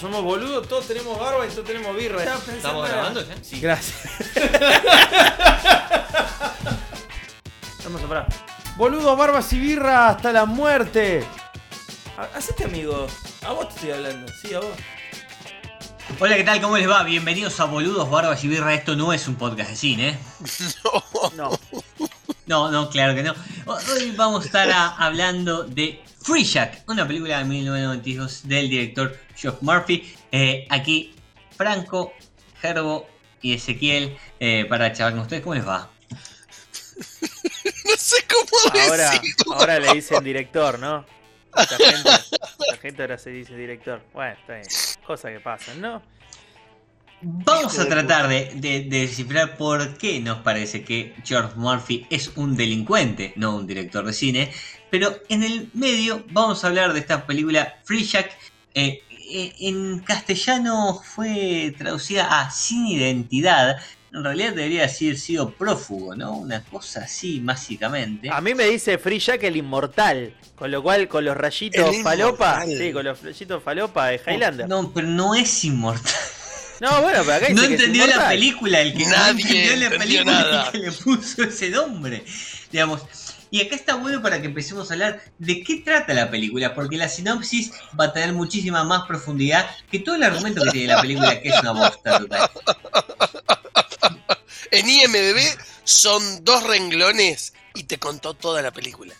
Somos boludos, todos tenemos barba y todos tenemos birra. ¿Estamos grabando ya? Sí. Gracias. Vamos a parar. Boludos, barbas y birra hasta la muerte. Ha- Hacete amigo. A vos te estoy hablando. Sí, a vos. Hola, ¿qué tal? ¿Cómo les va? Bienvenidos a Boludos, Barbas y Birra. Esto no es un podcast de cine. ¿eh? No. No, no, claro que no. Hoy vamos a estar a- hablando de Free Jack, una película de 1992 del director Geoff Murphy. Eh, aquí Franco, Gerbo y Ezequiel eh, para charlar con ustedes. ¿Cómo les va? No sé cómo Ahora, decirlo. ahora le dicen director, ¿no? Mucha gente, ahora se dice director. Bueno, está bien. Cosas que pasan, ¿no? Vamos a tratar de, de- de descifrar por qué nos parece que George Murphy es un delincuente, no un director de cine. Pero en el medio vamos a hablar de esta película Free Jack. Eh, eh, en castellano fue traducida a Sin Identidad. En realidad debería haber sido prófugo, ¿no? Una cosa así, básicamente. A mí me dice Free Jack el inmortal. Con lo cual, con los rayitos El falopa. inmortal. Sí, con los rayitos falopa de Highlander. No, No, pero no es inmortal. bueno, pero acá dice No que es entendió la película, el que no Nadie entendió la película nada. el que le puso ese nombre. Digamos. Y acá está bueno para que empecemos a hablar de qué trata la película, porque la sinopsis va a tener muchísima más profundidad que todo el argumento que tiene la película, que es una bosta total. En IMDB son dos renglones y te contó toda la película.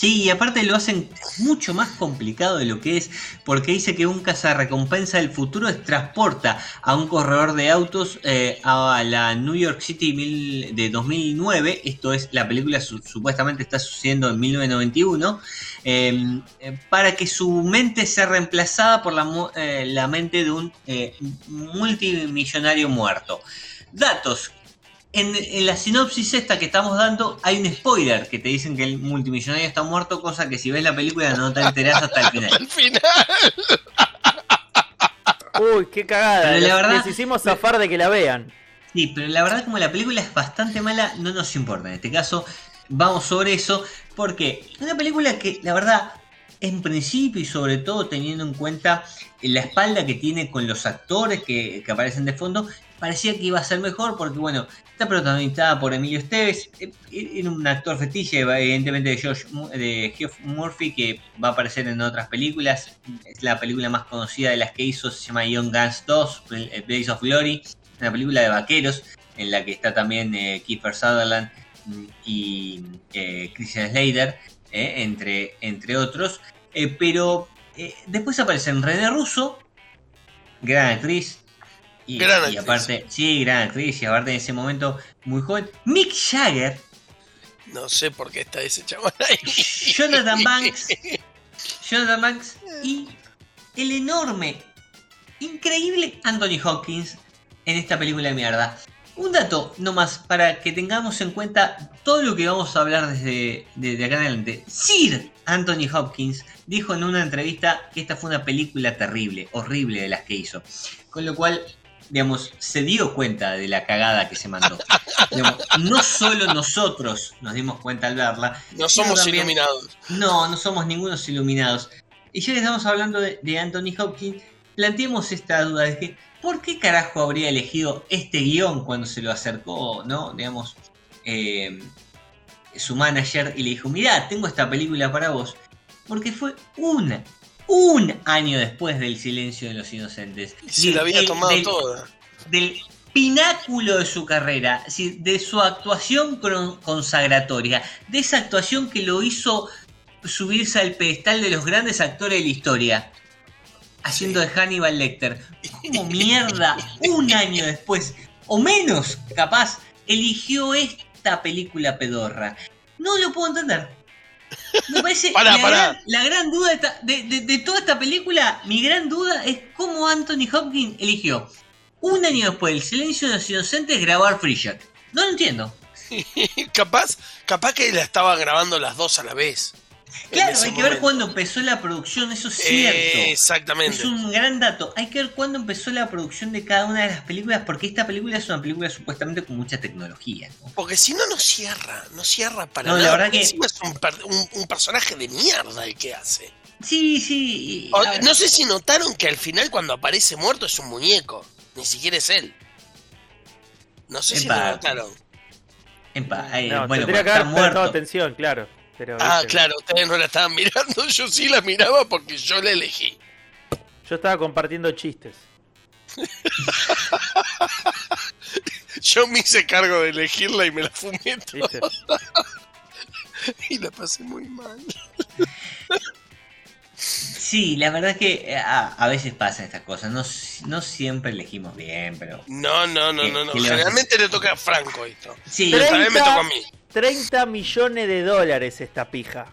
Sí, y aparte lo hacen mucho más complicado de lo que es, porque dice que un cazarrecompensa del futuro transporta a un corredor de autos eh, a la New York City de 2009. Esto es, la película su- supuestamente está sucediendo en 1991, eh, eh, para que su mente sea reemplazada por la, eh, mente de un multimillonario muerto. Datos en, en la sinopsis esta que estamos dando hay un spoiler que te dicen que el multimillonario está muerto, cosa que si ves la película no te enterás hasta el final. Al final. Uy, qué cagada. Pero la verdad- Les hicimos zafar de que la vean. Sí, pero la verdad como la película es bastante mala, no nos importa. En este caso vamos sobre eso, porque es una película que la verdad, en principio y sobre todo teniendo en cuenta la espalda que tiene con los actores que, que aparecen de fondo, parecía que iba a ser mejor porque bueno, está protagonizada por Emilio Esteves, eh, era un actor fetiche evidentemente de, Mu- de Geoff Murphy que va a aparecer en otras películas, es la película más conocida de las que hizo, se llama Young Guns 2, eh, Blaze of Glory, una película de vaqueros en la que está también eh, Kiefer Sutherland mm, y eh, Christian Slater, eh, entre, entre otros. Eh, pero eh, después aparecen René Russo, gran actriz. Y, Gran y actriz. aparte, sí, gran actriz, y aparte en ese momento muy joven. Mick Jagger, No sé por qué está ese chaval ahí. Jonathan Banks, Jonathan Banks y el enorme, increíble Anthony Hopkins en esta película de mierda. Un dato nomás para que tengamos en cuenta todo lo que vamos a hablar desde, desde acá en adelante. Sir Anthony Hopkins dijo en una entrevista que esta fue una película terrible, horrible de las que hizo. Con lo cual, digamos, se dio cuenta de la cagada que se mandó. Digamos, no solo nosotros nos dimos cuenta al verla, No somos también. iluminados. no, no somos ningunos iluminados. Y ya que estamos hablando de, de Anthony Hopkins, planteemos esta duda de que, ¿por qué carajo habría elegido este guion cuando se lo acercó, no? Digamos, eh, su manager y le dijo, mirá, tengo esta película para vos. Porque fue una, un año después del silencio de los inocentes. Se la había Del- tomado del- toda. del pináculo de su carrera, de su actuación consagratoria, de esa actuación que lo hizo subirse al pedestal de los grandes actores de la historia, haciendo de Hannibal Lecter. Como mierda, un año después, o menos, capaz, eligió esta película pedorra. No lo puedo entender. Me parece Pará, la, pará. Gran, la gran duda de, esta- de- de- de toda esta película, mi gran duda es cómo Anthony Hopkins eligió un año después del Silencio de los Inocentes grabar Free Jack? No lo entiendo. capaz, capaz que la estaba grabando las dos a la vez. Claro, hay que ver cuándo empezó la producción, eso es cierto. Eh, exactamente. Es un gran dato. Hay que ver cuándo empezó la producción de cada una de las películas, porque esta película es una película supuestamente con mucha tecnología. ¿no? Porque si no, no cierra, no cierra para No, la nada. verdad que- Encima es un, per- un- un personaje de mierda el que hace. Sí, sí. O- no sé si notaron que al final cuando aparece muerto es un muñeco, ni siquiera es él. No sé si lo notaron. epa, eh, No, bueno, tendría que haber muerto. atención, claro. Pero, Ah, viste, claro, ustedes no la estaban mirando, yo sí la miraba porque yo la elegí. Yo estaba compartiendo chistes. Yo me hice cargo de elegirla y me la fumé y la pasé muy mal. Sí, la verdad es que eh, a, a veces pasan estas cosas. No, no siempre elegimos bien, pero. No, no, no, ¿Qué- no, no. a Generalmente le toca a Franco esto. Sí, Pero- vez me 30. tocó a mí. 30 millones de dólares esta pija.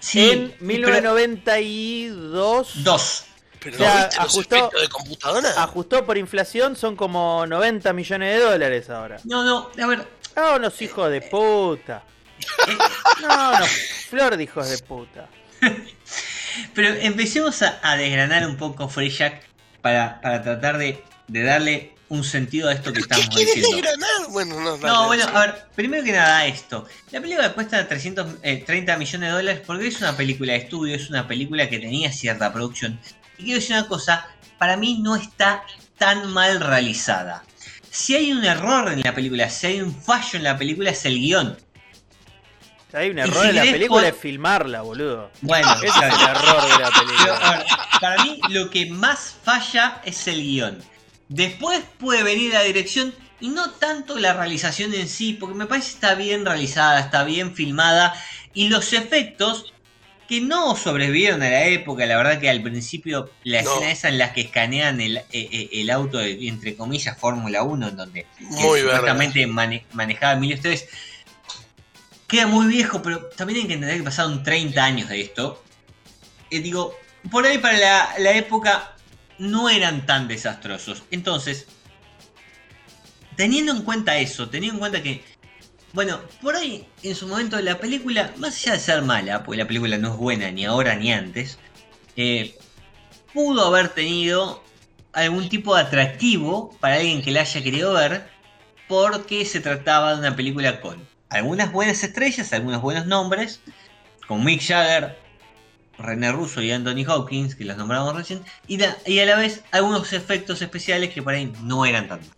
sí, en pero- 1992 Dos. Pero O sea, ¿no viste ajustó- de computadora? ajustó por inflación, son como 90 millones de dólares ahora. No, no, a ver. Ah, unos hijos de puta. eh, No, no, flor de hijos de puta. pero empecemos a, a desgranar un poco Free Jack para, para tratar de, de darle un sentido a esto que ¿Qué estamos quieres diciendo. Bueno, no, No, bueno, a ver, primero que nada esto. La película cuesta 330 millones de dólares porque es una película de estudio, es una película que tenía cierta producción. Y quiero decir una cosa, para mí no está tan mal realizada. Si hay un error en la película, si hay un fallo en la película es el guion. Hay un error si en la película es filmarla, boludo. Bueno, Ese es el error de la Pero, película. a ver, para mí lo que más falla es el guion. Después puede venir la dirección y no tanto la realización en sí, porque me parece que está bien realizada, está bien filmada y los efectos que no sobrevivieron a la época, la verdad que al principio la No. escena esa en la que escanean el, eh, eh, el auto de, entre comillas, Fórmula 1, en donde supuestamente mane- manejaba Emilio Esteves, queda muy viejo, pero también hay que entender que pasaron 30 años de esto. Eh, digo, por ahí para la, la época no eran tan desastrosos. Entonces, teniendo en cuenta eso, teniendo en cuenta que, bueno, por ahí en su momento la película, más allá de ser mala, porque la película no es buena ni ahora ni antes, eh, pudo haber tenido algún tipo de atractivo para alguien que la haya querido ver, porque se trataba de una película con algunas buenas estrellas, algunos buenos nombres, con Mick Jagger, René Russo y Anthony Hopkins, que los nombramos recién, y, y a la vez algunos efectos especiales que por ahí no eran tan malos.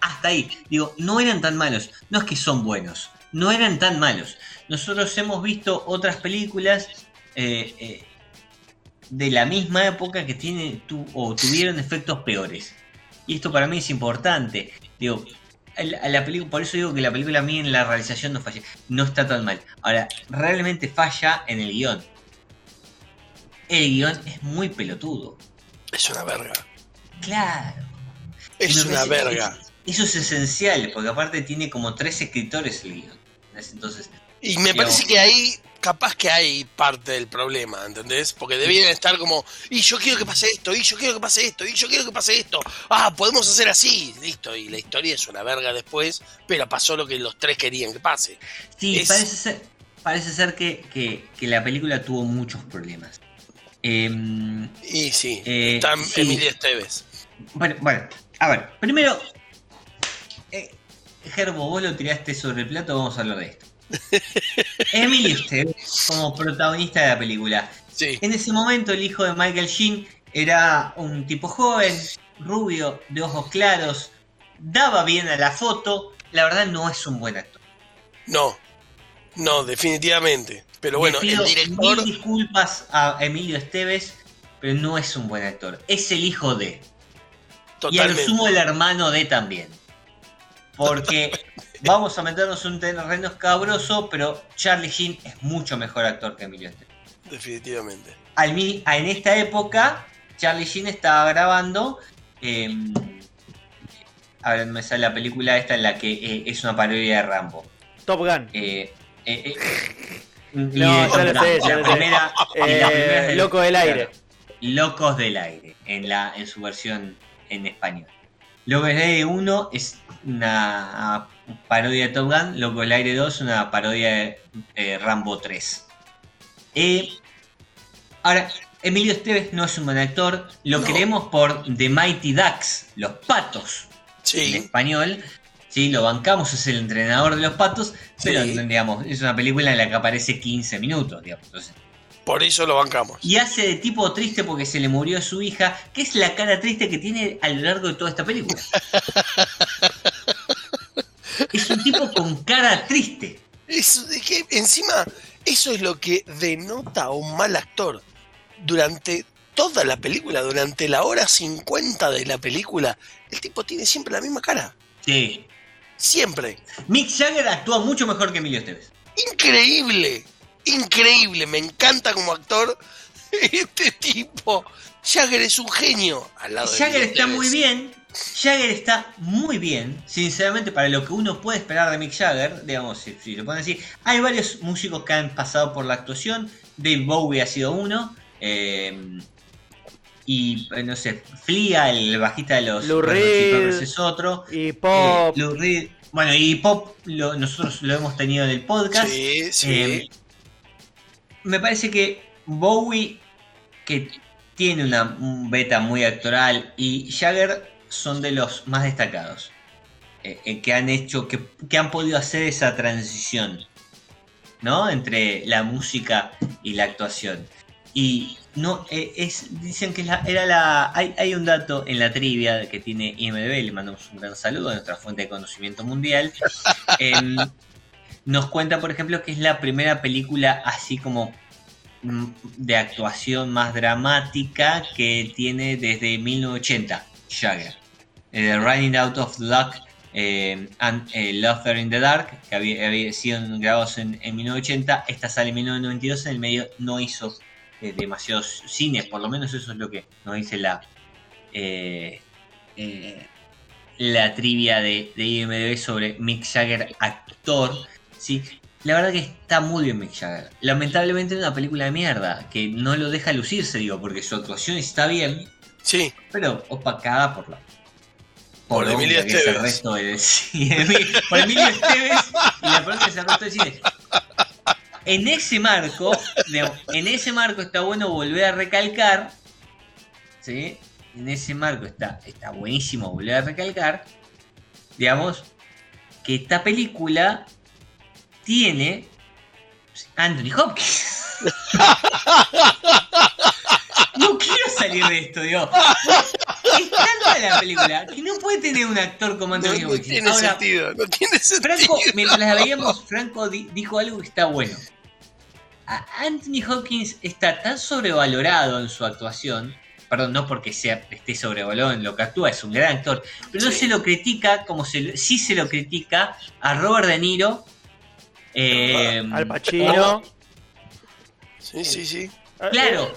Hasta ahí, digo, no eran tan malos, no es que son buenos, no eran tan malos. Nosotros hemos visto otras películas eh, eh, de la misma época que tienen o tuvieron efectos peores. Y esto para mí es importante. Digo, a la, por eso digo que la película a mí en la realización no falla, no está tan mal. Ahora, realmente falla en el guion. El guion es muy pelotudo. Es una verga. Claro. Es una verga. Eso es esencial, porque aparte tiene como tres escritores el guion. Entonces, Y me Digamos. parece que ahí, capaz que hay parte del problema, ¿entendés? Porque debían estar como, y yo quiero que pase esto, y yo quiero que pase esto, y yo quiero que pase esto. Ah, podemos hacer así, listo. Y la historia es una verga después, pero pasó lo que los tres querían que pase. sí, Es- parece ser, parece ser que, que- que la película tuvo muchos problemas. Em, Y sí, Eh, está sí. Emilia Esteves. Bueno, bueno, a ver, primero, eh, Gerbo, vos lo tiraste sobre el plato, vamos a hablar de esto. Emilio Estevez, como protagonista de la película. Sí, En ese momento, el hijo de Michael Sheen era un tipo joven, rubio, de ojos claros, daba bien a la foto. La verdad, no es un buen actor. no, no, definitivamente. Pero bueno, Le pido el director, Mil disculpas a Emilio Esteves, pero no es un buen actor. Es el hijo de. Y a lo totalmente. sumo el hermano de también. Porque vamos a meternos en un terreno escabroso, pero Charlie Sheen es mucho mejor actor que Emilio Estevez. Definitivamente. Al en esta época, Charlie Sheen estaba grabando. eh, a ver, me sale la película esta en la que eh, es una parodia de Rambo. Top Gun. Eh, eh, eh, y No, ya lo sé, ya lo sé. Eh, Loco del Aire. Locos del aire, en, la, en su versión en español. Loco el Aire 1 es una parodia de Top Gun, Loco el Aire 2 es una parodia de eh, Rambo 3. Eh, ahora, Emilio Esteves no es un buen actor, lo No. queremos por The Mighty Ducks, los patos en Sí, español. Sí, lo bancamos, es el entrenador de los patos, pero Sí. digamos, es una película en la que aparece 15 minutos, digamos. Entonces, por eso lo bancamos. y hace de tipo triste porque se le murió su hija, que es la cara triste que tiene a lo largo de toda esta película. es un tipo con cara triste. Es, es que encima, eso es lo que denota a un mal actor. Durante toda la película, durante la hora 50 de la película, el tipo tiene siempre la misma cara. Sí. Siempre. Mick Jagger actúa mucho mejor que Emilio Esteves. Increíble. Increíble. Me encanta como actor este tipo. Jagger es un genio. Al lado de Jagger está muy bien. Jagger está muy bien, sinceramente, para lo que uno puede esperar de Mick Jagger, digamos, si, si lo ponen así. Hay varios músicos que han pasado por la actuación. Dave Bowie ha sido uno. eh, y eh, no sé, Flea, el bajista de los Lou Reed. Es otro. Y Pop. Eh, Lou Reed. Bueno, y Pop lo- nosotros lo hemos tenido en el podcast. Sí, sí. Eh, me parece que Bowie, que tiene una un beta muy actoral, y Jagger son de los más destacados. eh, eh, que han hecho, que, que han podido hacer esa transición, ¿no? Entre la música y la actuación. Y no, eh, es, dicen que la- era la. Hay, hay un dato en la trivia que tiene IMDB, le mandamos un gran saludo a nuestra fuente de conocimiento mundial. Em, nos cuenta, por ejemplo, que es la primera película así como mm, de actuación más dramática que tiene desde 1980, Jagger. Eh, Running Out of Luck eh, and eh, Laughter in the Dark, que había, había sido grabados en, en 1980, esta sale en 1992, en el medio no hizo eh, demasiados cines, por lo menos eso es lo que nos dice la... eh, eh, la trivia de, de IMDb sobre Mick Jagger, actor. ¿sí? La verdad que está muy bien Mick Jagger. Lamentablemente es una película de mierda, que no lo deja lucirse, digo, porque su actuación está bien, Sí, pero opacada por la. Por Emilio el resto del cine. por Emilio Esteves y la poronga que es el resto del cine. En ese marco, en ese marco está bueno volver a recalcar, ¿sí? En ese marco está, está buenísimo volver a recalcar, digamos, que esta película tiene Anthony Hopkins. No quiero salir de esto, digo. Es tanta la película que no puede tener un actor como no, Anthony no Hopkins. tiene Ahora, sentido. No tiene sentido. Franco, mientras la veíamos, Franco di- dijo algo que está bueno. A- Anthony Hopkins está tan sobrevalorado en su actuación, perdón, no porque sea, esté sobrevalorado en lo que actúa, es un gran actor, pero no Sí. se lo critica como se, lo- sí se lo critica a Robert De Niro. eh, Al Pacino. Sí, sí, sí. Claro,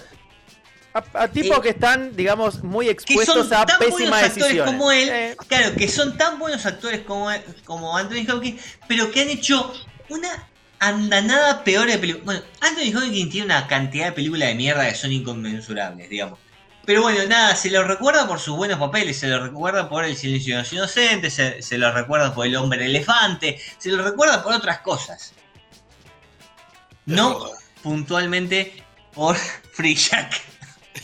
A, a tipos Eh, que están, digamos, muy que expuestos son a tan buenos pésimas actores decisiones. como él, Eh, claro, que son tan buenos actores como, como Anthony Hopkins, pero que han hecho una andanada peor de películas. Bueno, Anthony Hopkins tiene una cantidad de películas de mierda que son inconmensurables, digamos. Pero bueno, nada, se lo recuerda por sus buenos papeles, se lo recuerda por El silencio de los inocentes, se, se lo recuerda por El hombre elefante, se lo recuerda por otras cosas. No puntualmente por Free Jack.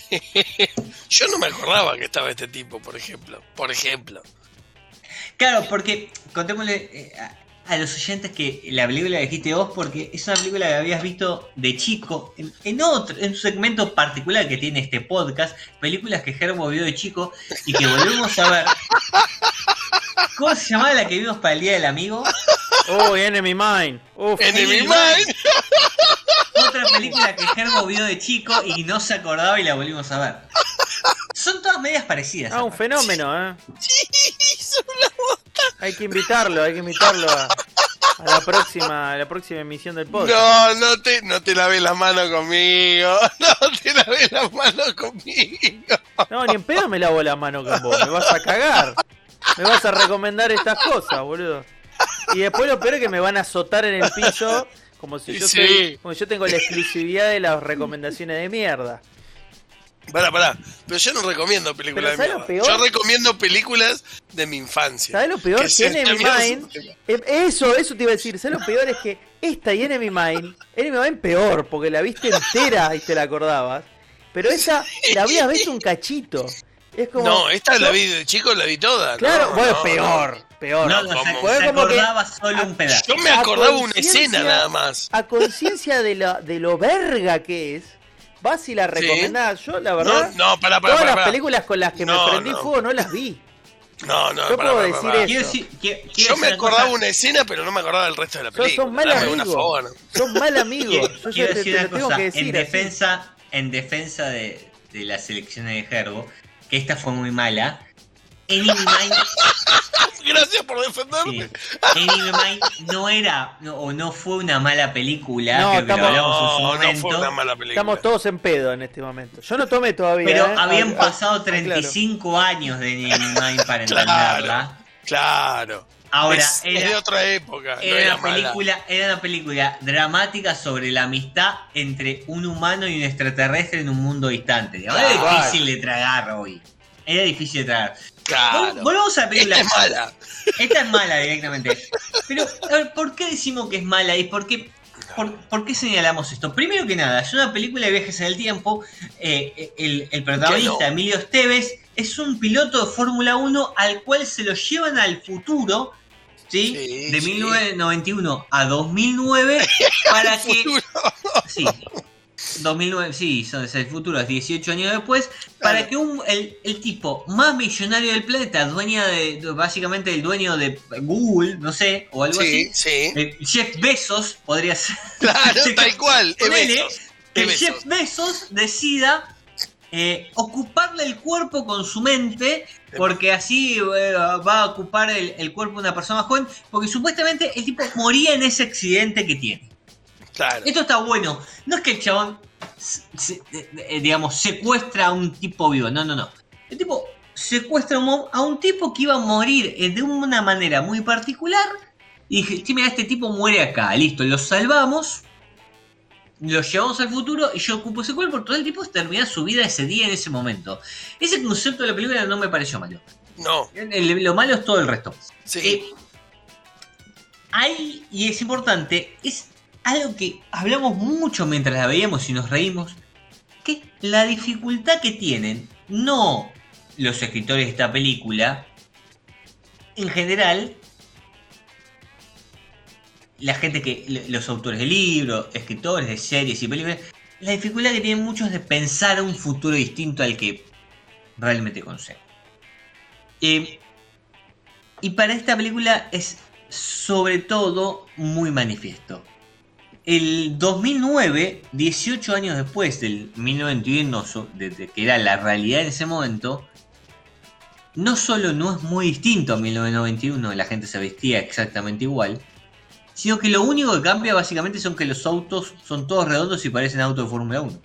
Yo no me acordaba que estaba este tipo, por ejemplo. Por ejemplo. Claro, porque contémosle eh, a, a los oyentes que la película la dijiste vos porque es una película que habías visto de chico en, en otro, en un segmento particular que tiene este podcast, películas que Gerbo vio de chico y que volvemos a ver. ¿Cómo se llamaba la que vimos para el Día del Amigo? Uy, Enemy Mine. Uf. Enemy Enemy Mine. Otra película que Gerbo vio de chico y no se acordaba y la volvimos a ver. Son todas medias parecidas. Ah, un fenómeno, ¿eh? Hizo una- Hay que invitarlo, hay que invitarlo a, a la próxima a la próxima emisión del podcast. No, no te, no te laves la mano conmigo. No te laves la mano conmigo. No, ni en pedo me lavo la mano con vos, me vas a cagar. Me vas a recomendar estas cosas, boludo. Y después lo peor es que me van a azotar en el piso como si yo Sí. soy, como yo tengo la exclusividad de las recomendaciones de mierda. Pará, pará. Pero yo no recomiendo películas de ¿sabes lo mierda. Yo recomiendo películas de mi infancia. ¿Sabes lo peor? Que, Enemy tema. eh, Eso, eso te iba a decir. ¿Sabes lo peor? Es que esta y Enemy Mine. Enemy Mine peor, porque la viste entera y te la acordabas. Pero esa la habías visto un cachito. Es como. No, esta la vi de chico, la vi toda. Claro, No, bueno, no, peor. Peor. No, no, se, se como que- acordaba solo un pedazo. Yo me acordaba una escena nada más. A conciencia de, la- de lo verga que es, vas y la recomendás. Yo, la verdad, No, no, todas las películas con las que No, me prendí no. fuego no las vi. No, no, Yo puedo decir eso. Quiero decir- quiero- quiero Yo me acordaba cosa. una escena, pero no me acordaba del resto de la película. sos mal amigo. Sos mal amigo. Quiero, Yo quiero te, te decir tengo cosa, que decir. en así. defensa, en defensa de, de las elecciones de Gerbo, que esta fue muy mala. Enemy Mine, Gracias por defenderme. sí, Enemy Mine no era no, o no fue una mala película, No, que lo estamos- hablamos en su No, no momento. fue una mala película. Estamos todos en pedo en este momento. Yo no tomé todavía. pero ¿eh? habían Ah, ah, pasado ah, claro. 35 años de Enemy Mine para entenderla. Claro. Ahora, es, es era- de otra época. no Era una, mala. película, era una película dramática sobre la amistad entre un humano y un extraterrestre en un mundo distante. Era Claro. difícil de tragar hoy. Era difícil de tragar. Claro. Vol- Volvamos a la película. Esta es mala. Esta es mala directamente. Pero, a ver, ¿por qué decimos que es mala? ¿Y por qué, por, por qué señalamos esto? Primero que nada, es una película de viajes en el tiempo. eh, el, el protagonista, no. Emilio Esteves, es un piloto de Fórmula 1 al cual se lo llevan al futuro. ¿Sí? Sí, de sí. 1991 a 2009 para que. Sí. 2009, sí, son- el futuro, es 18 años después, para Claro. que un, el, el tipo más millonario del planeta, dueña de, de- básicamente el dueño de Google, no sé, o algo Sí, así, sí. eh, Jeff Bezos podría ser. Claro, tal cual. Besos. que Es Besos. Jeff Bezos decida eh, ocuparle el cuerpo con su mente, porque así eh, va a ocupar el, el cuerpo de una persona joven, porque supuestamente el tipo moría en ese accidente que tiene. Claro. Esto está bueno. No es que el chabón, se- eh, digamos, secuestra a un tipo vivo. No, no, no. El tipo secuestra a un, tipo que iba a morir eh, de una manera muy particular. Y dije, sí, mira, este tipo muere acá. Listo, lo salvamos. Lo llevamos al futuro y yo ocupo ese cuerpo. Todo el tipo termina su vida ese día, en ese momento. Ese concepto de la película no me pareció malo. No, Lo malo es todo el resto. sí. Eh, ahí, y es importante, es algo que hablamos mucho mientras la veíamos y nos reímos, que la dificultad que tienen, no los escritores de esta película, en general, la gente que, los autores de libros, escritores de series y películas, la dificultad que tienen muchos de pensar un futuro distinto al que realmente conocemos. Eh, y para esta película es sobre todo muy manifiesto. El 2009, 18 años después del 1991, so- de, de que era la realidad en ese momento, no solo no es muy distinto a 1991, la gente se vestía exactamente igual, sino que lo único que cambia básicamente son que los autos son todos redondos y parecen autos de Fórmula 1.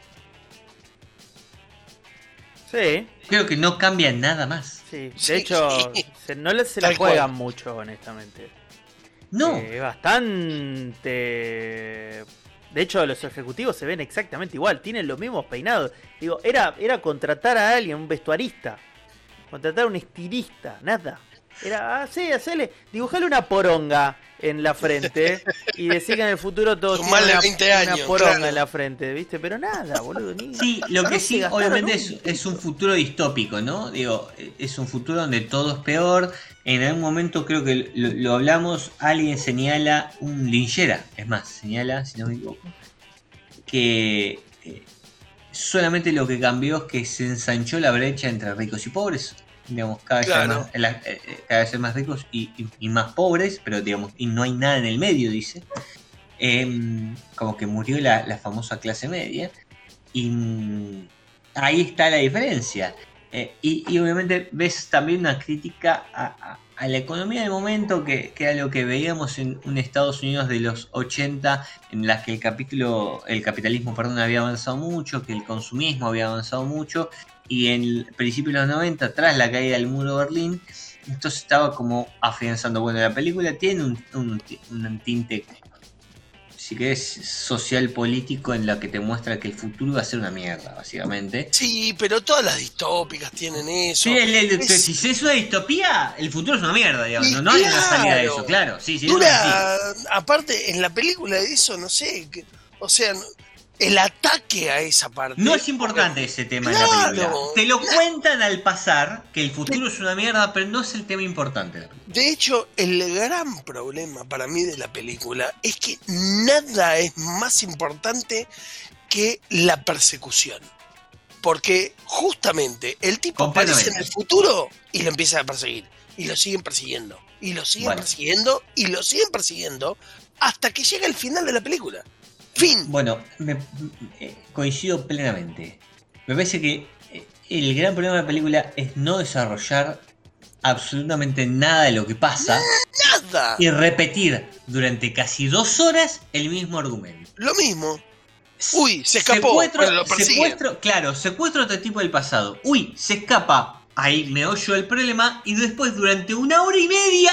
Sí, Creo que no cambia nada más. sí. De Sí. hecho, se- no se la juegan cual. mucho, honestamente. No, Eh, bastante. De hecho, los ejecutivos se ven exactamente igual, tienen los mismos peinados. Digo, era, era contratar a alguien, un vestuarista, contratar a un estilista, nada. Era, ah, sí, hacele, dibujale una poronga en la frente y decir que en el futuro todos Con tienen más de una, 20 una años, poronga claro. en la frente, ¿viste? Pero nada, boludo. Ni, Sí, lo que sí, obviamente, es un futuro distópico, ¿no? Digo, es un futuro donde todo es peor. En algún momento creo que lo, lo hablamos, alguien señala un linchera, es más, señala, si no me equivoco, que eh, solamente lo que cambió es que se ensanchó la brecha entre ricos y pobres. Digamos, cada vez, más, eh, eh, cada vez más ricos y, y- y más pobres, pero digamos, y no hay nada en el medio, dice. Em, como que murió la, la famosa clase media. Y mm, ahí está la diferencia. Eh, y, y obviamente ves también una crítica a, la economía del momento, que, que era lo que veíamos en un Estados Unidos de los 80, en las que el capítulo, el capitalismo perdón, había avanzado mucho, que el consumismo había avanzado mucho, y en el principio de los 90, tras la caída del muro de Berlín, esto se estaba como afianzando. Bueno, la película tiene un, un tinte si querés, social político en la que te muestra que el futuro va a ser una mierda, básicamente. Sí, pero todas las distópicas tienen eso. Sí, el- el- Es- si es una distopía, el futuro es una mierda, digamos. No, no hay una salida de eso, claro. Sí, sí, aparte, en la película de eso, no sé, que- o sea, el ataque a esa parte. No es importante ese tema en la película. Te lo cuentan al pasar, que el futuro es una mierda, pero no es el tema importante de la película. De hecho, el gran problema para mí de la película es que nada es más importante que la persecución. Porque justamente el tipo aparece en el futuro y lo empiezan a perseguir. Y lo siguen persiguiendo. Y lo siguen Bueno. persiguiendo. Y lo siguen persiguiendo. Hasta que llega el final de la película. Fin. Bueno, me- eh, coincido plenamente. Me parece que eh, el gran problema de la película es no desarrollar absolutamente nada de lo que pasa Nada. y repetir durante casi dos horas el mismo argumento. Lo mismo. Uy, se escapó. Secuestro, Bueno, lo secuestro- claro, secuestro a otro tipo del pasado. Uy, se escapa. Ahí me oyo el problema y después durante una hora y media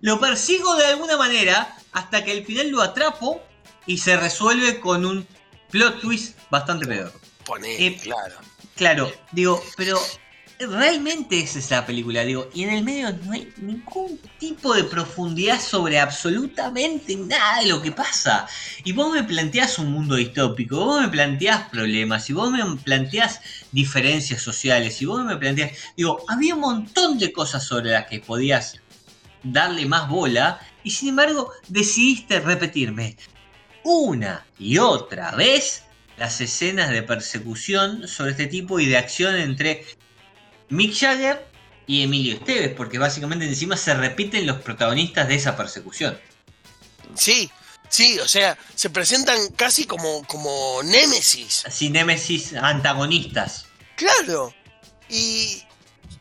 lo persigo de alguna manera hasta que al final lo atrapo y se resuelve con un plot twist bastante peor. Poné, Eh, claro. Claro, digo, pero realmente esa es la película, digo, y en el medio no hay ningún tipo de profundidad sobre absolutamente nada de lo que pasa. Y vos me planteás un mundo distópico, vos me planteás problemas, y vos me planteás diferencias sociales, y vos me planteás, digo, había un montón de cosas sobre las que podías darle más bola, y sin embargo decidiste repetirme una y otra vez las escenas de persecución sobre este tipo y de acción entre Mick Jagger y Emilio Esteves, porque básicamente encima se repiten los protagonistas de esa persecución. Sí, sí, o sea, se presentan casi como, como némesis. Así némesis antagonistas. Claro. Y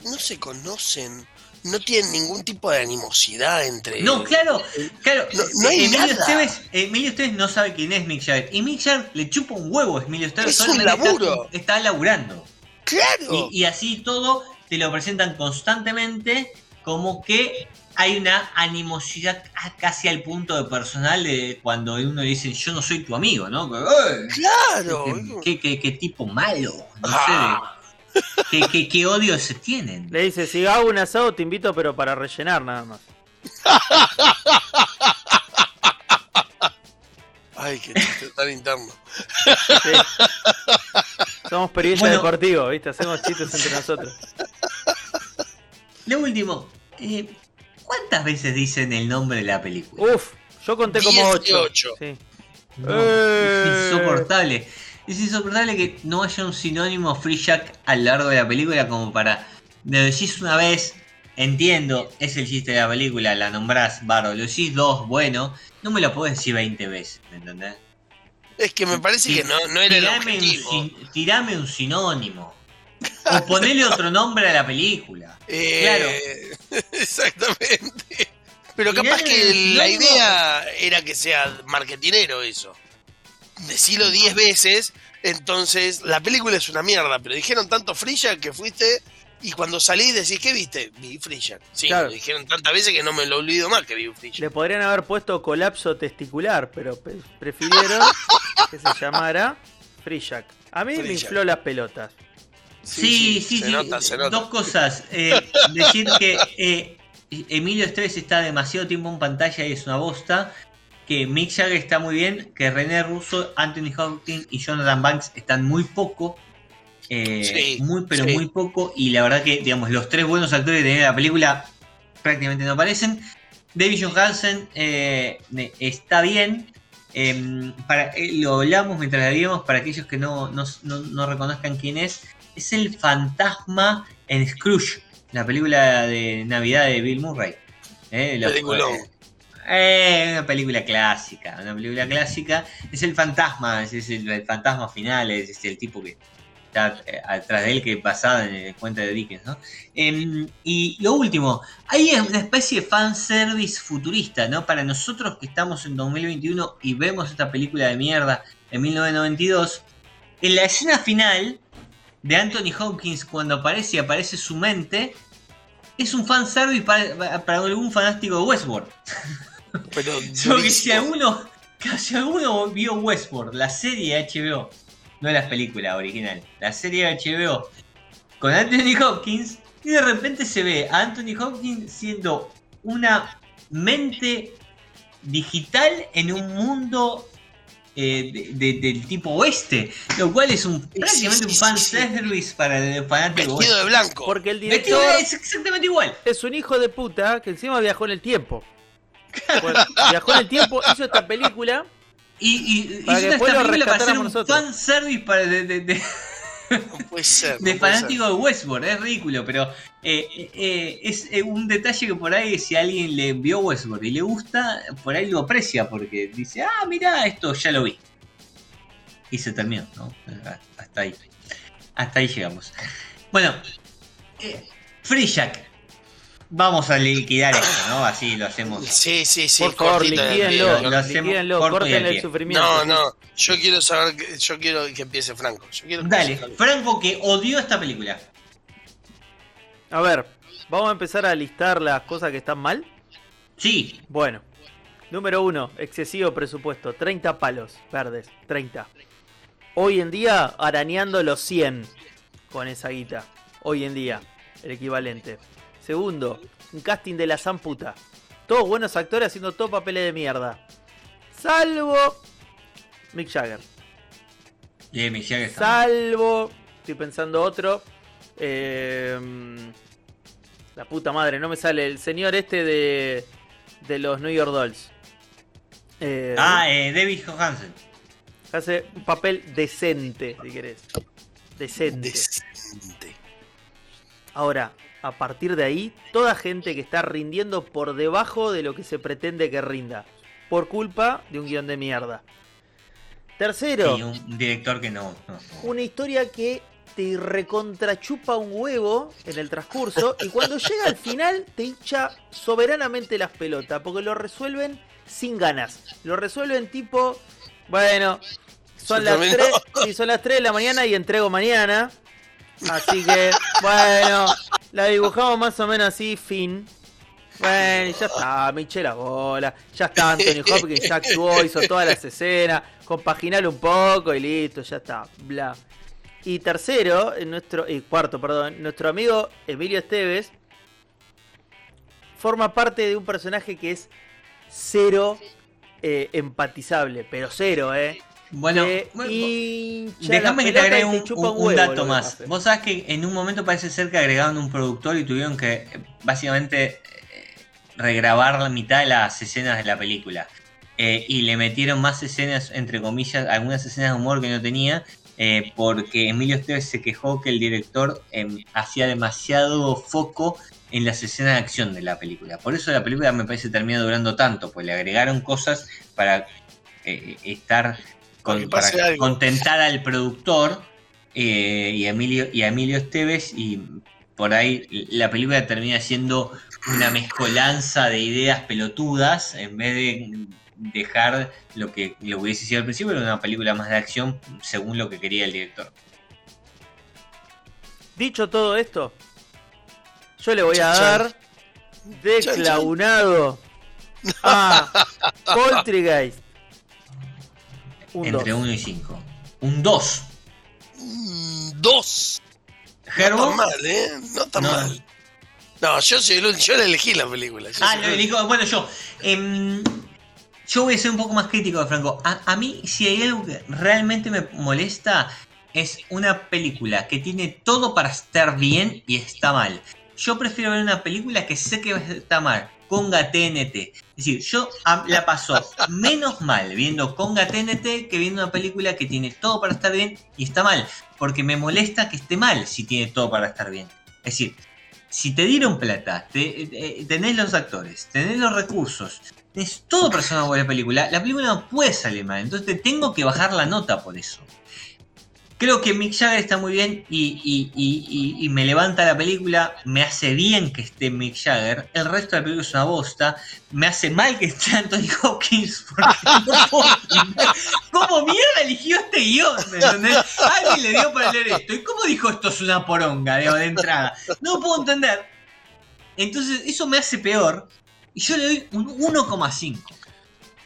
no se conocen. No tienen ningún tipo de animosidad entre No, claro, claro. No- no hay Emilio, nada. Esteves, Emilio Esteves no sabe quién es Mick Jagger. Y Mick Jagger le chupa un huevo a Emilio Esteves. Es un solamente está- laburo. Está, laburando. Claro. Y, y así todo te lo presentan constantemente como que hay una animosidad casi al punto de personal de cuando uno le dice yo no soy tu amigo, ¿no? Que, "Ey, claro. qué, qué- qué tipo malo, no Ah. sé, qué, qué- qué odio se tienen. Le dice, si hago un asado te invito, pero para rellenar nada más. Ay, qué chiste tan interno. Sí. Somos periodistas Bueno. deportivos, ¿viste? Hacemos chistes entre nosotros. Lo último, eh, ¿cuántas veces dicen el nombre de la película? Uf, yo conté como 8. 18. Sí. No, Eh. Es insoportable. Es insoportable que no haya un sinónimo Free Jack a lo largo de la película como para. Lo decís una vez, entiendo, es el chiste de la película, la nombrás, barro, lo decís dos, bueno, no me lo podés decir 20 veces, ¿me entendés? Es que me parece que no, no era el un, objetivo. sin- tirame un sinónimo. O ponele otro nombre a la película. Eh, Exactamente. Pero capaz que la idea era que sea marketinero eso. Decilo 10 veces, entonces la película es una mierda, pero dijeron tanto Frilla que fuiste y cuando salís decís, ¿qué viste? Vi Frilla. Sí, Claro. lo dijeron tantas veces que no me lo olvido más que vi Frilla. Le podrían haber puesto colapso testicular, pero pe- prefirieron que se llamara Free Jack. A mí Free me Jack. infló las pelotas. Sí, sí, se sí. nota, se nota. Dos cosas. Eh, decir que eh, Emilio Estrés está demasiado tiempo en pantalla y es una bosta. Que Mick Jagger está muy bien. Que René Russo, Anthony Hopkins y Jonathan Banks están muy poco. Eh, Sí, muy, pero sí. muy poco. Y la verdad que, digamos, los tres buenos actores tenía la película prácticamente no aparecen. David Johansen eh, está bien. Eh, para, eh, lo hablamos mientras la vimos para aquellos que no, no, no- no reconozcan quién es. Es el fantasma en Scrooge, la película de Navidad de Bill Murray. Eh, eh, una película clásica, una película clásica. Es el fantasma, es, es el, el fantasma final, es, es el tipo que está eh, atrás de él que basada en el cuento de Dickens, ¿no? Em, y lo último, hay una especie de fanservice futurista, ¿no? Para nosotros que estamos en 2021 y vemos esta película de mierda en 1992, en la escena final de Anthony Hopkins cuando aparece y aparece su mente, es un fanservice para, para algún fanático de Westworld. Pero Yo que si alguno, casi alguno vio Westworld, la serie de HBO, no la película original, la serie de HBO, con Anthony Hopkins, y de repente se ve a Anthony Hopkins siendo una mente digital en un mundo eh, de- de- del tipo oeste, lo cual es un prácticamente un fan service para el fanático Vestido de blanco. Porque el Vestido director es exactamente igual. es un hijo de puta que encima viajó en el tiempo. Bueno, viajó en el tiempo, hizo esta película. Y, y hizo esta película para hacer un nosotros. fan service para de, de- de- No puede ser. no de puede fanático de Westworld, es ridículo, pero eh, eh, eh, es eh, un detalle que por ahí si alguien le vio Westworld y le gusta, por ahí lo aprecia porque dice, ah, mira, esto ya lo vi. Y se terminó, ¿no? Hasta ahí. Hasta ahí llegamos. Bueno, eh, Free Jack. Vamos a liquidar esto, ¿no? Así lo hacemos. Sí, sí, sí. Por favor, liquídenlo, lo hacemos liquídenlo, córtenle el sufrimiento. No, no. Yo quiero saber. Que, yo quiero que empiece Franco. Yo quiero que Dale, empiece Franco. Franco que odió esta película. A ver, vamos a empezar a listar las cosas que están mal. Sí, Bueno, número uno, excesivo presupuesto, 30 palos verdes, 30. Hoy en día arañando los 100 con esa guita. Hoy en día, el equivalente. Segundo, un casting de la zamputa. Todos buenos actores haciendo todo papeles de mierda. Salvo Mick Jagger. y Mick Jagger está- Salvo, estoy pensando otro. eh, la puta madre, no me sale. El señor este de, de los New York Dolls. Eh, Ah, eh, David Johansen. Hace un papel decente, si querés. Decente. Decente. Ahora, a partir de ahí, toda gente que está rindiendo por debajo de lo que se pretende que rinda. Por culpa de un guion de mierda. Tercero. Y un director que no. no, no. una historia que te recontrachupa un huevo en el transcurso y cuando llega al final te hincha soberanamente las pelotas porque lo resuelven sin ganas. Lo resuelven tipo, bueno, son las terminó. 3, sí, son las 3 de la mañana y entrego mañana. Así que, bueno, la dibujamos más o menos así, fin. Bueno, y ya está, me hinché la bola. Ya está, Anthony Hopkins ya actuó, hizo todas las escenas, compaginalo un poco y listo, ya está, bla. Y tercero, en nuestro, y cuarto, perdón, nuestro amigo Emilio Esteves forma parte de un personaje que es cero eh, empatizable, pero cero, ¿eh? Bueno, hincha déjame que te agregue un, dato más. Vos sabés que en un momento parece ser que agregaron un productor y tuvieron que eh, básicamente eh, regrabar la mitad de las escenas de la película. Eh, y le metieron más escenas, entre comillas, algunas escenas de humor que no tenía. eh, porque Emilio Esteves se quejó que el director em, hacía demasiado foco en las escenas de acción de la película. Por eso la película me parece termina durando tanto, pues le agregaron cosas para eh, estar con- Para algo. contentar al productor eh, y, a Emilio, y a Emilio Esteves y por ahí la película termina siendo una mezcolanza de ideas pelotudas en vez de dejar lo que lo hubiese sido al principio era una película más de acción según lo que quería el director. Dicho todo esto, yo le voy a dar declaunado a Poltergeist. Un entre dos. 1 y 5. Un 2. Mm, dos. No Gerbo. tan mal, ¿eh? No tan No. mal. No, yo soy el yo le elegí la película. Ah, lo el elijo. Bueno, yo. em, yo voy a ser un poco más crítico de Franco. A, a mí, si hay algo que realmente me molesta, es una película que tiene todo para estar bien y está mal. Yo prefiero ver una película que sé que estar mal. Conga TNT. Es decir, yo la paso menos mal viendo Conga TNT que viendo una película que tiene todo para estar bien y está mal. Porque me molesta que esté mal si tiene todo para estar bien. Es decir, si te dieron plata, te- eh, tenés los actores, tenés los recursos, tenés todo para hacer una buena película, la película no puede salir mal, entonces te tengo que bajar la nota por eso. Creo que Mick Jagger está muy bien y, me levanta la película, me hace bien que esté Mick Jagger, el resto de la película es una bosta, me hace mal que esté Anthony Hopkins, porque no ¿Cómo mierda eligió este guion? ¿Me entendés? Alguien le dio para leer esto. ¿Y cómo dijo esto es una poronga digo, de entrada? No puedo entender. Entonces, eso me hace peor. Y yo le doy un 1,5.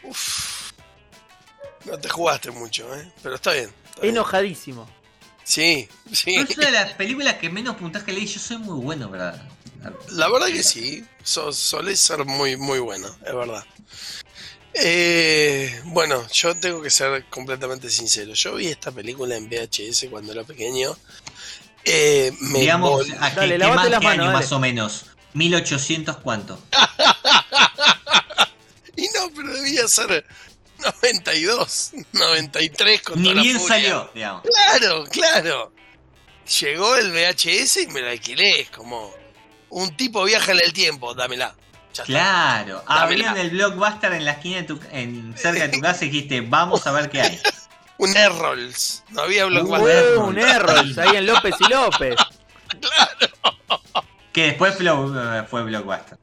Uf. no te jugaste mucho, ¿eh? Pero está bien. Enojadísimo. Sí, sí. Pero es una de las películas que menos puntaje leí. Yo soy muy bueno, ¿verdad? La verdad que sí. So, solés ser muy, muy bueno, es verdad. Eh, bueno, yo tengo que ser completamente sincero. Yo vi esta película en VHS cuando era pequeño. Eh, me Digamos, vol- ¿a qué, Dale, lavate más, las qué manos, año dale. más o menos? ¿1800 cuánto? Y no, pero debía ser 92, 93 con Ni toda la bien furia. salió, digamos. Claro, claro. Llegó el VHS y me lo alquilé. Es como un tipo viaja en el tiempo, dámela. Ya. Claro, abrieron el blockbuster en la esquina de tu, en, cerca de tu casa y dijiste, vamos a ver qué hay. Un Errols. No había blockbuster. Uh, un Errols ahí en López y López. Que después fue, fue blockbuster.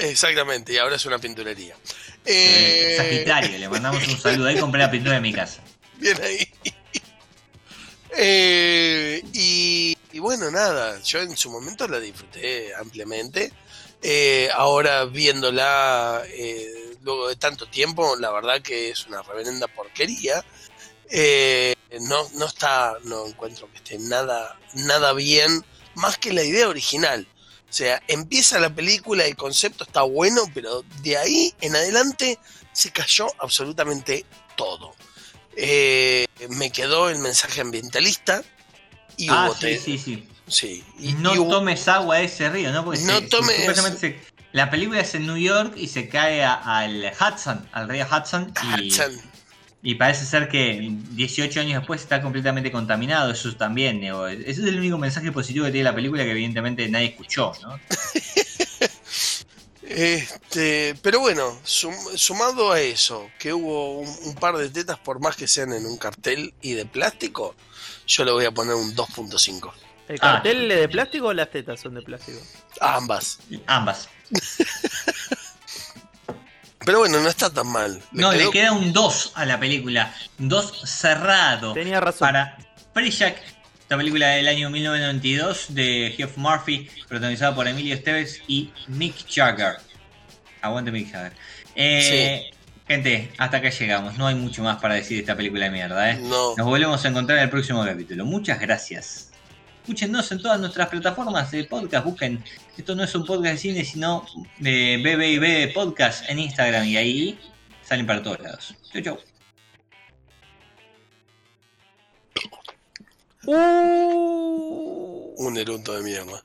Exactamente, y ahora es una pinturería. Eh, Sagitario, le mandamos un saludo. Ahí compré la pintura de mi casa. Bien ahí. Eh, y, y bueno, nada, yo en su momento la disfruté ampliamente. Eh, ahora viéndola eh, luego de tanto tiempo, la verdad que es una reverenda porquería. Eh, no, no está, no encuentro que esté nada, nada bien, más que la idea original. O sea, empieza la película, el concepto está bueno, pero de ahí en adelante se cayó absolutamente todo. Eh, me quedó el mensaje ambientalista y Ah, hubo sí, sí, sí. sí, y- No y hubo- tomes agua de ese río, ¿no? Porque No se- tomes- se- la película es en New York y se cae a- al Hudson, al río Hudson. Y, Hudson. Y parece ser que 18 años después está completamente contaminado. Eso también, digo, ese es el único mensaje positivo que tiene la película que evidentemente nadie escuchó, ¿no? Este, pero bueno, sum- sumado a eso, que hubo un, un par de tetas por más que sean en un cartel y de plástico, yo le voy a poner un 2.5. ¿El Ah. cartel es de plástico o las tetas son de plástico? Ambas. Ambas. Pero bueno, no está tan mal. No, quedó- le queda un 2 a la película. Un 2 cerrado. Tenía razón. Para Prejak, esta película del año 1992 de Geoff Murphy, protagonizada por Emilio Esteves y Mick Jagger. Aguante Mick Jagger. Eh, Gente, hasta acá llegamos. No hay mucho más para decir de esta película de mierda. ¿eh? No, Nos volvemos a encontrar en el próximo capítulo. Muchas gracias. Escúchenos en todas nuestras plataformas de podcast. Busquen, esto no es un podcast de cine, sino de BBB Podcast en Instagram y ahí salen para todos lados. Chau, chau. Un eruto de mierda.